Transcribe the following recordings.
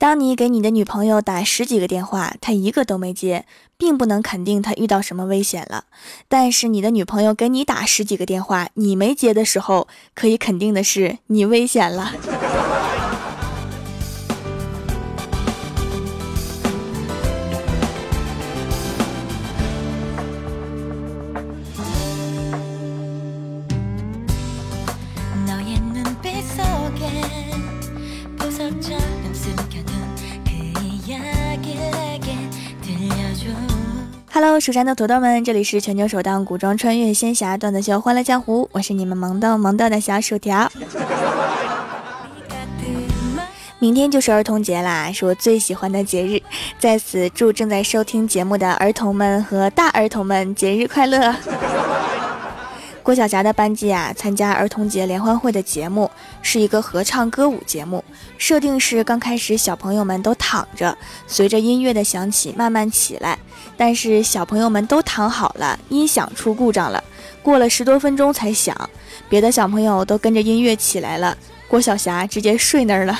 当你给你的女朋友打十几个电话，她一个都没接，并不能肯定她遇到什么危险了。但是你的女朋友给你打十几个电话，你没接的时候，可以肯定的是你危险了。Hello，蜀山的土豆们，这里是全球首档古装穿越仙侠段子秀《欢乐江湖》，我是你们萌逗萌逗的小薯条。明天就是儿童节啦，是我最喜欢的节日，在此祝正在收听节目的儿童们和大儿童们节日快乐。郭晓霞的班级啊，参加儿童节联欢会的节目是一个合唱歌舞节目，设定是刚开始小朋友们都躺着，随着音乐的响起慢慢起来。但是小朋友们都躺好了，音响出故障了，过了十多分钟才响。别的小朋友都跟着音乐起来了，郭晓霞直接睡那儿了。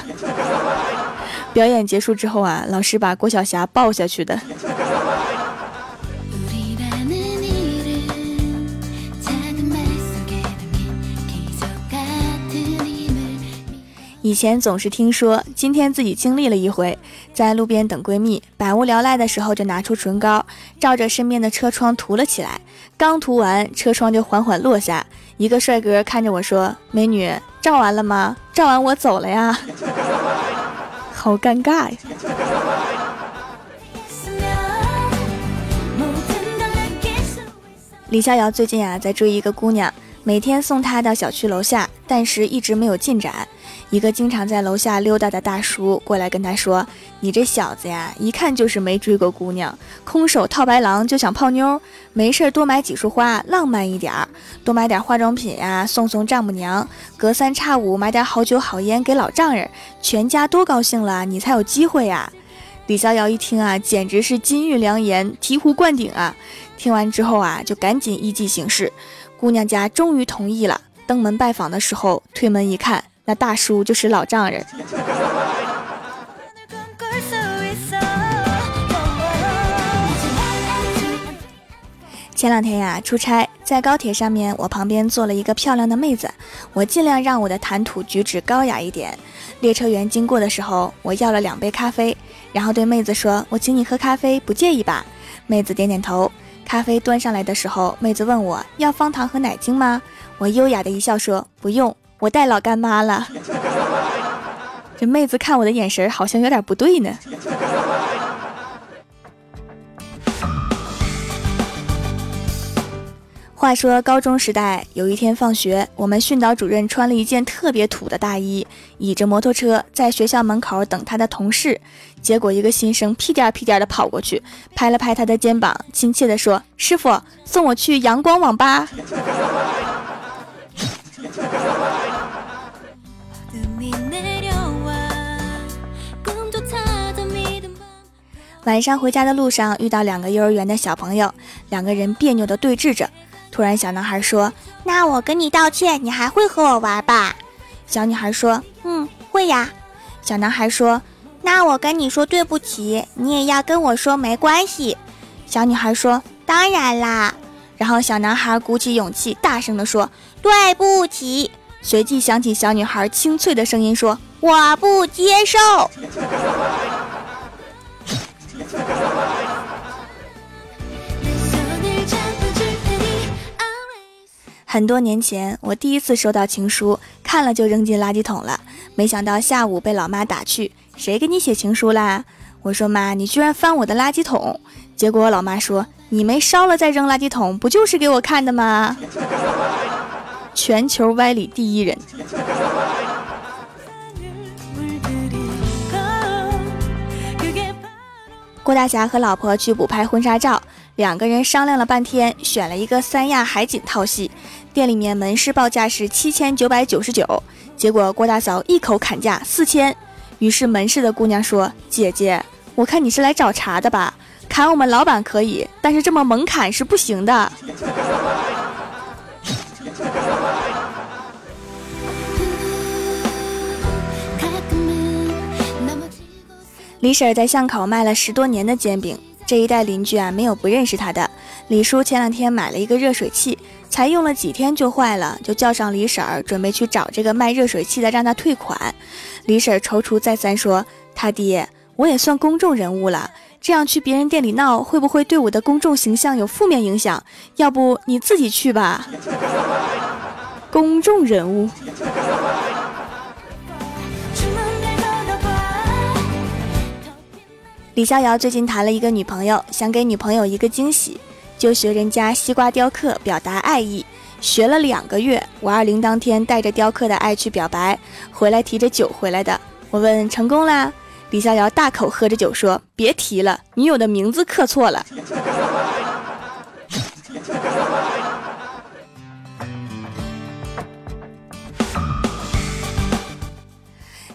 表演结束之后啊，老师把郭晓霞抱下去的。以前总是听说，今天自己经历了一回，在路边等闺蜜，百无聊赖的时候就拿出唇膏，照着身边的车窗涂了起来。刚涂完，车窗就缓缓落下。一个帅哥看着我说：“美女，照完了吗？照完我走了呀。” 好尴尬呀！李逍遥最近啊，在追一个姑娘，每天送她到小区楼下，但是一直没有进展。一个经常在楼下溜达的大叔过来跟他说：“你这小子呀，一看就是没追过姑娘，空手套白狼就想泡妞，没事多买几束花，浪漫一点儿，多买点化妆品呀，送送丈母娘，隔三差五买点好酒好烟给老丈人，全家多高兴了，你才有机会呀。”李逍遥一听啊，简直是金玉良言，醍醐灌顶啊！听完之后啊，就赶紧依计行事，姑娘家终于同意了。登门拜访的时候，推门一看。那大叔就是老丈人。前两天呀，出差在高铁上面，我旁边坐了一个漂亮的妹子，我尽量让我的谈吐举止高雅一点。列车员经过的时候，我要了两杯咖啡，然后对妹子说：“我请你喝咖啡，不介意吧？”妹子点点头。咖啡端上来的时候，妹子问我要方糖和奶精吗？我优雅的一笑说：“不用。”我带老干妈了，这妹子看我的眼神好像有点不对呢。话说高中时代，有一天放学，我们训导主任穿了一件特别土的大衣，倚着摩托车在学校门口等他的同事。结果一个新生屁颠屁颠的跑过去，拍了拍他的肩膀，亲切的说：“师傅，送我去阳光网吧。”晚上回家的路上，遇到两个幼儿园的小朋友，两个人别扭的对峙着。突然，小男孩说：“那我跟你道歉，你还会和我玩吧？”小女孩说：“嗯，会呀。”小男孩说：“那我跟你说对不起，你也要跟我说没关系。”小女孩说：“当然啦。”然后小男孩鼓起勇气，大声地说：“对不起。”随即响起小女孩清脆的声音说：“我不接受。”很多年前，我第一次收到情书，看了就扔进垃圾桶了。没想到下午被老妈打趣：“谁给你写情书啦？”我说：“妈，你居然翻我的垃圾桶！”结果我老妈说：“你没烧了再扔垃圾桶，不就是给我看的吗？” 全球歪理第一人。郭大侠和老婆去补拍婚纱照，两个人商量了半天，选了一个三亚海景套系。店里面门市报价是七千九百九十九，结果郭大嫂一口砍价四千。于是门市的姑娘说：“姐姐，我看你是来找茬的吧？砍我们老板可以，但是这么猛砍是不行的。”李婶在巷口卖了十多年的煎饼，这一带邻居啊没有不认识他的。李叔前两天买了一个热水器，才用了几天就坏了，就叫上李婶儿准备去找这个卖热水器的，让他退款。李婶儿踌躇再三说：“他爹，我也算公众人物了，这样去别人店里闹，会不会对我的公众形象有负面影响？要不你自己去吧。”公众人物。李逍遥最近谈了一个女朋友，想给女朋友一个惊喜，就学人家西瓜雕刻表达爱意。学了两个月，五二零当天带着雕刻的爱去表白，回来提着酒回来的。我问成功啦？李逍遥大口喝着酒说：“别提了，女友的名字刻错了。”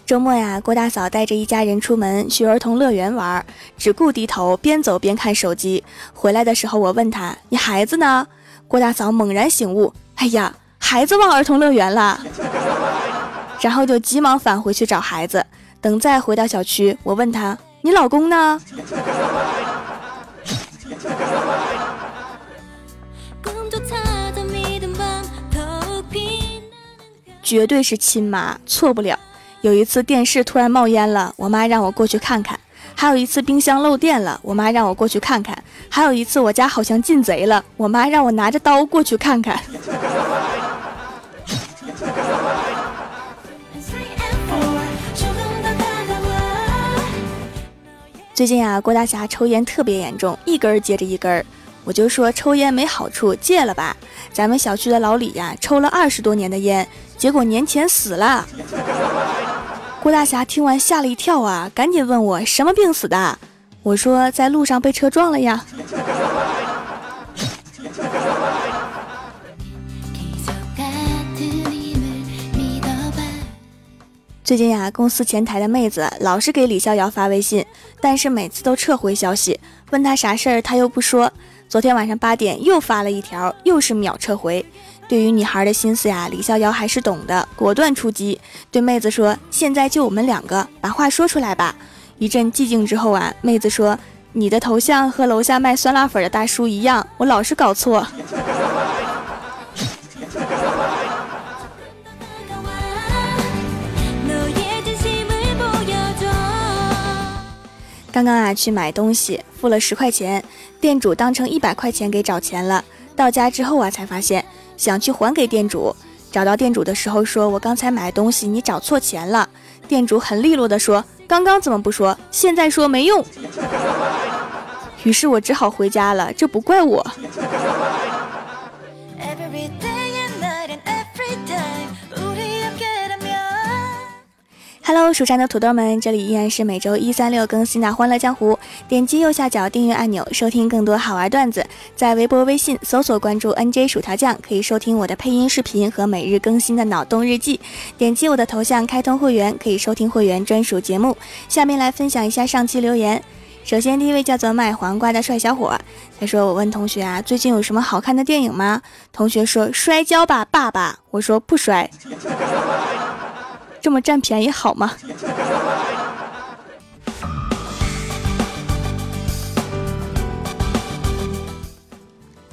周末呀，郭大嫂带着一家人出门去儿童乐园玩，只顾低头边走边看手机。回来的时候，我问他：“你孩子呢？”郭大嫂猛然醒悟：“哎呀，孩子忘儿童乐园了。”然后就急忙返回去找孩子。等再回到小区，我问他：“你老公呢？”绝对是亲妈，错不了。有一次电视突然冒烟了，我妈让我过去看看；还有一次冰箱漏电了，我妈让我过去看看；还有一次我家好像进贼了，我妈让我拿着刀过去看看。最近啊，郭大侠抽烟特别严重，一根接着一根儿，我就说抽烟没好处，戒了吧。咱们小区的老李呀，抽了二十多年的烟，结果年前死了。郭大侠听完吓了一跳啊，赶紧问我什么病死的。我说在路上被车撞了呀。最近呀，公司前台的妹子老是给李逍遥发微信，但是每次都撤回消息，问他啥事儿他又不说。昨天晚上八点又发了一条，又是秒撤回。对于女孩的心思呀，李逍遥还是懂的，果断出击，对妹子说：“现在就我们两个，把话说出来吧。”一阵寂静之后啊，妹子说：“你的头像和楼下卖酸辣粉的大叔一样，我老是搞错。”刚刚啊，去买东西，付了十块钱，店主当成一百块钱给找钱了。到家之后啊，才发现。想去还给店主，找到店主的时候说：“我刚才买东西，你找错钱了。”店主很利落的说：“刚刚怎么不说？现在说没用。”于是我只好回家了，这不怪我。Hello，蜀山的土豆们，这里依然是每周一、三、六更新的《欢乐江湖》。点击右下角订阅按钮，收听更多好玩段子。在微博、微信搜索关注 NJ 薯条酱，可以收听我的配音视频和每日更新的脑洞日记。点击我的头像开通会员，可以收听会员专属节目。下面来分享一下上期留言。首先，第一位叫做卖黄瓜的帅小伙，他说：“我问同学啊，最近有什么好看的电影吗？”同学说：“摔跤吧，爸爸。”我说：“不摔。” 这么占便宜好吗？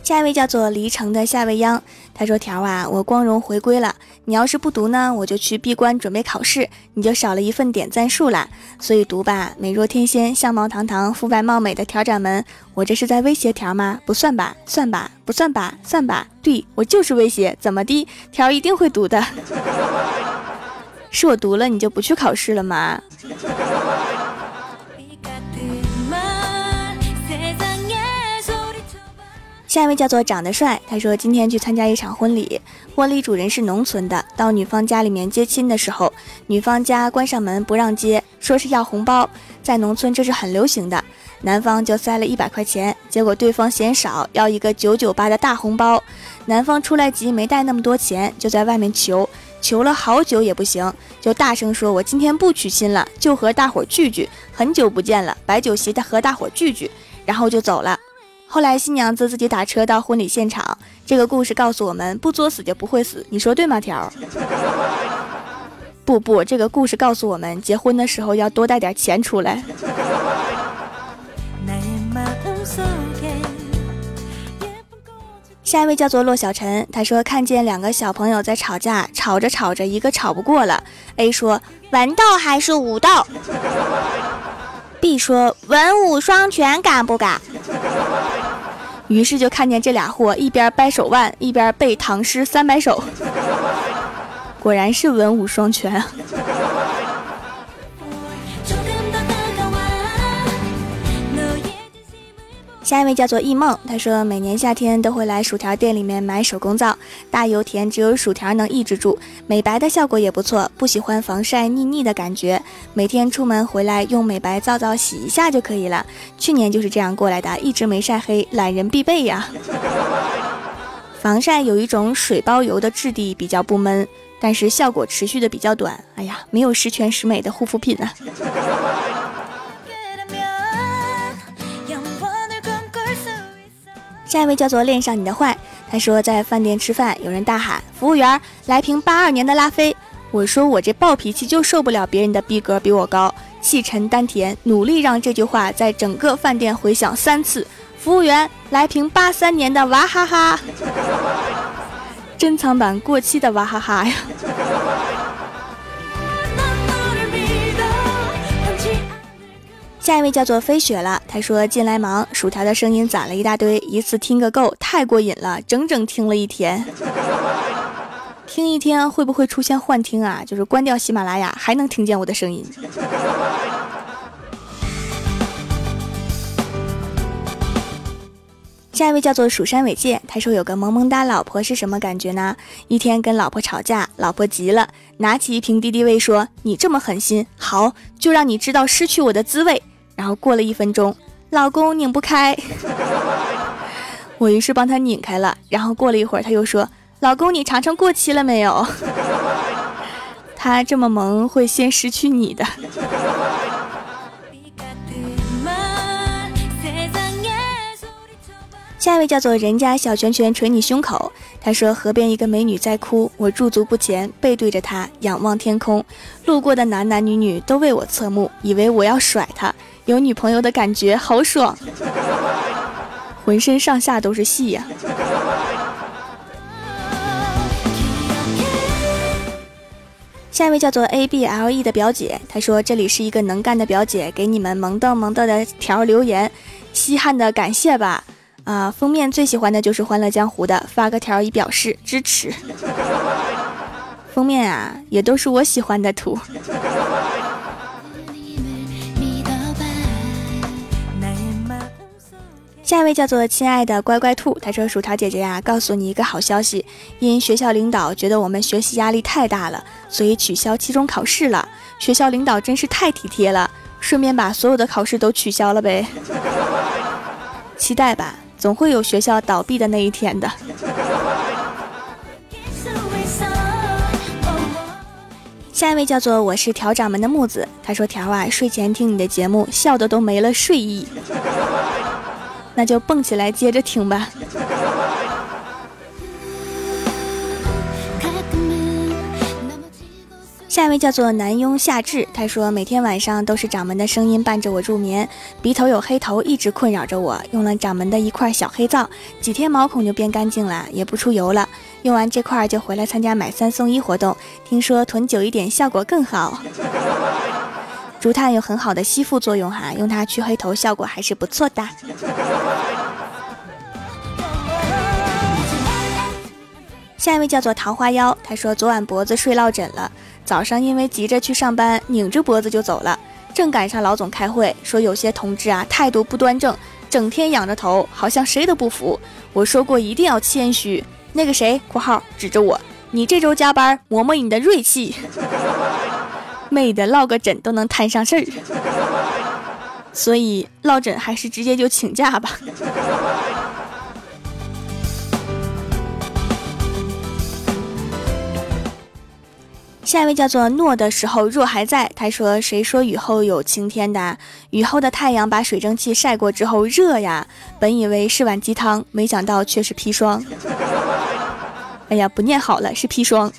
下一位叫做离城的夏未央，他说：“条啊，我光荣回归了。你要是不读呢，我就去闭关准备考试，你就少了一份点赞数啦。所以读吧，美若天仙、相貌堂堂、肤白貌美的条掌门，我这是在威胁条吗？不算吧，算吧，不算吧，算吧。对我就是威胁，怎么的？条一定会读的。”是我读了你就不去考试了吗？下一位叫做长得帅，他说今天去参加一场婚礼，婚礼主人是农村的，到女方家里面接亲的时候，女方家关上门不让接，说是要红包，在农村这是很流行的，男方就塞了一百块钱，结果对方嫌少，要一个九九八的大红包，男方出来急没带那么多钱，就在外面求。求了好久也不行，就大声说：“我今天不娶亲了，就和大伙聚聚。很久不见了，摆酒席的和大伙聚聚。”然后就走了。后来新娘子自己打车到婚礼现场。这个故事告诉我们：不作死就不会死。你说对吗？条。不不，这个故事告诉我们，结婚的时候要多带点钱出来。下一位叫做骆小晨，他说看见两个小朋友在吵架，吵着吵着，一个吵不过了。A 说文道还是武道？B 说文武双全敢不敢？于是就看见这俩货一边掰手腕，一边背唐诗三百首。果然是文武双全！下一位叫做易梦，他说每年夏天都会来薯条店里面买手工皂，大油田，只有薯条能抑制住，美白的效果也不错。不喜欢防晒腻腻的感觉，每天出门回来用美白皂皂洗一下就可以了。去年就是这样过来的，一直没晒黑，懒人必备呀。防晒有一种水包油的质地比较不闷，但是效果持续的比较短。哎呀，没有十全十美的护肤品啊。下一位叫做恋上你的坏，他说在饭店吃饭，有人大喊服务员来瓶八二年的拉菲。我说我这暴脾气就受不了别人的逼格比我高，气沉丹田，努力让这句话在整个饭店回响三次。服务员来瓶八三年的娃哈哈，珍藏版过期的娃哈哈呀。下一位叫做飞雪了，他说进来忙，薯条的声音攒了一大堆，一次听个够，太过瘾了，整整听了一天。听一天会不会出现幻听啊？就是关掉喜马拉雅还能听见我的声音。下一位叫做蜀山伟介，他说有个萌萌哒老婆是什么感觉呢？一天跟老婆吵架，老婆急了，拿起一瓶敌敌畏说：“你这么狠心，好，就让你知道失去我的滋味。”然后过了一分钟，老公拧不开，我于是帮他拧开了。然后过了一会儿，他又说：“老公，你尝尝过期了没有？” 他这么萌，会先失去你的。下一位叫做人家小拳拳捶你胸口，他说河边一个美女在哭，我驻足不前，背对着她仰望天空，路过的男男女女都为我侧目，以为我要甩她。有女朋友的感觉好爽，浑身上下都是戏呀。下一位叫做 A B L E 的表姐，她说这里是一个能干的表姐，给你们萌逗萌逗的条留言，稀罕的感谢吧。啊，封面最喜欢的就是《欢乐江湖》的，发个条以表示支持。封面啊，也都是我喜欢的图。下一位叫做亲爱的乖乖兔，他说：“薯条姐姐呀，告诉你一个好消息，因学校领导觉得我们学习压力太大了，所以取消期中考试了。学校领导真是太体贴了，顺便把所有的考试都取消了呗。期待吧，总会有学校倒闭的那一天的。”下一位叫做我是条掌门的木子，他说：“条啊，睡前听你的节目，笑的都没了睡意。”那就蹦起来接着听吧。下一位叫做南庸夏至，他说每天晚上都是掌门的声音伴着我入眠，鼻头有黑头一直困扰着我，用了掌门的一块小黑皂，几天毛孔就变干净了，也不出油了。用完这块就回来参加买三送一活动，听说囤久一点效果更好。竹炭有很好的吸附作用哈，用它去黑头效果还是不错的。下一位叫做桃花妖，他说昨晚脖子睡落枕了，早上因为急着去上班，拧着脖子就走了，正赶上老总开会，说有些同志啊态度不端正，整天仰着头，好像谁都不服。我说过一定要谦虚。那个谁（括号指着我），你这周加班，磨磨你的锐气。妹的，落个枕都能摊上事儿，所以落枕还是直接就请假吧。下一位叫做诺的时候若还在，他说：“谁说雨后有晴天的？雨后的太阳把水蒸气晒过之后热呀。本以为是碗鸡汤，没想到却是砒霜。哎呀，不念好了，是砒霜。”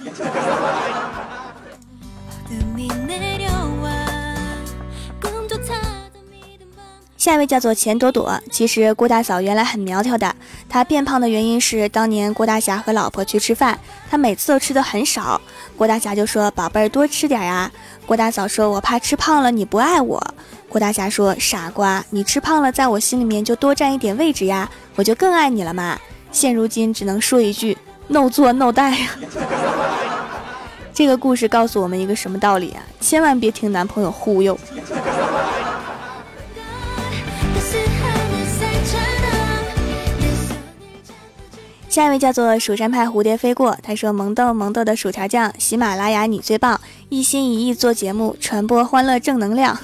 下一位叫做钱朵朵。其实郭大嫂原来很苗条的，她变胖的原因是当年郭大侠和老婆去吃饭，她每次都吃的很少。郭大侠就说：“宝贝儿，多吃点呀。”郭大嫂说：“我怕吃胖了你不爱我。”郭大侠说：“傻瓜，你吃胖了，在我心里面就多占一点位置呀，我就更爱你了嘛。”现如今只能说一句：“no 做 no 带呀。”这个故事告诉我们一个什么道理啊？千万别听男朋友忽悠。下一位叫做蜀山派蝴蝶飞过，他说：“萌豆萌豆的薯条酱，喜马拉雅你最棒，一心一意做节目，传播欢乐正能量。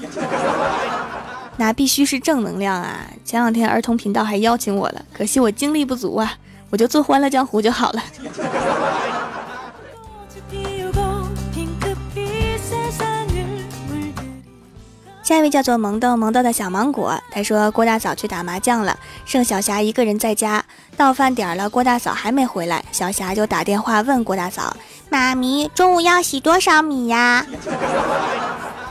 那必须是正能量啊！前两天儿童频道还邀请我了，可惜我精力不足啊，我就做欢乐江湖就好了。”下一位叫做萌豆萌豆的小芒果，他说郭大嫂去打麻将了，剩小霞一个人在家。到饭点了，郭大嫂还没回来，小霞就打电话问郭大嫂：“妈咪，中午要洗多少米呀？”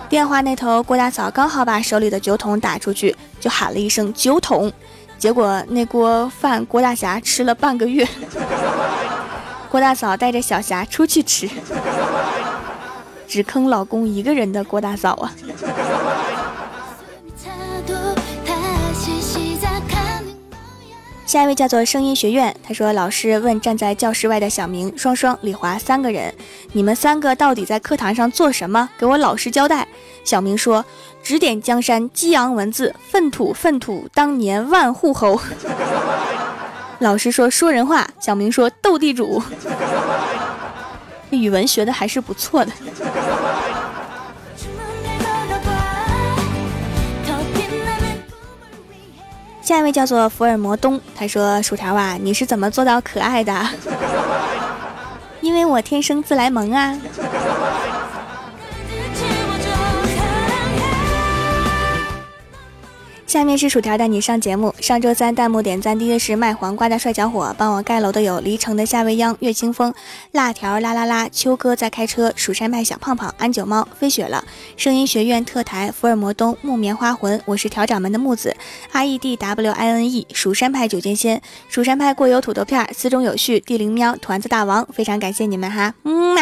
电话那头，郭大嫂刚好把手里的酒桶打出去，就喊了一声“酒桶”，结果那锅饭郭大侠吃了半个月。郭大嫂带着小霞出去吃，只坑老公一个人的郭大嫂啊！下一位叫做声音学院，他说：“老师问站在教室外的小明、双双、李华三个人，你们三个到底在课堂上做什么？给我老实交代。”小明说：“指点江山，激昂文字，粪土粪土，当年万户侯。”老师说：“说人话。”小明说：“斗地主。” 语文学的还是不错的。下一位叫做福尔摩东，他说：“薯条啊，你是怎么做到可爱的？因为我天生自来萌啊。”下面是薯条带你上节目。上周三弹幕点赞第一的是卖黄瓜的帅小伙，帮我盖楼的有离城的夏未央、岳清风、辣条啦啦啦、秋哥在开车、蜀山派小胖胖、安九猫、飞雪了、声音学院特台、福尔摩东、木棉花魂，我是调掌门的木子，R E D W I N E，蜀山派九剑仙，蜀山派过油土豆片，四中有序，地灵喵，团子大王，非常感谢你们哈，嗯嘛。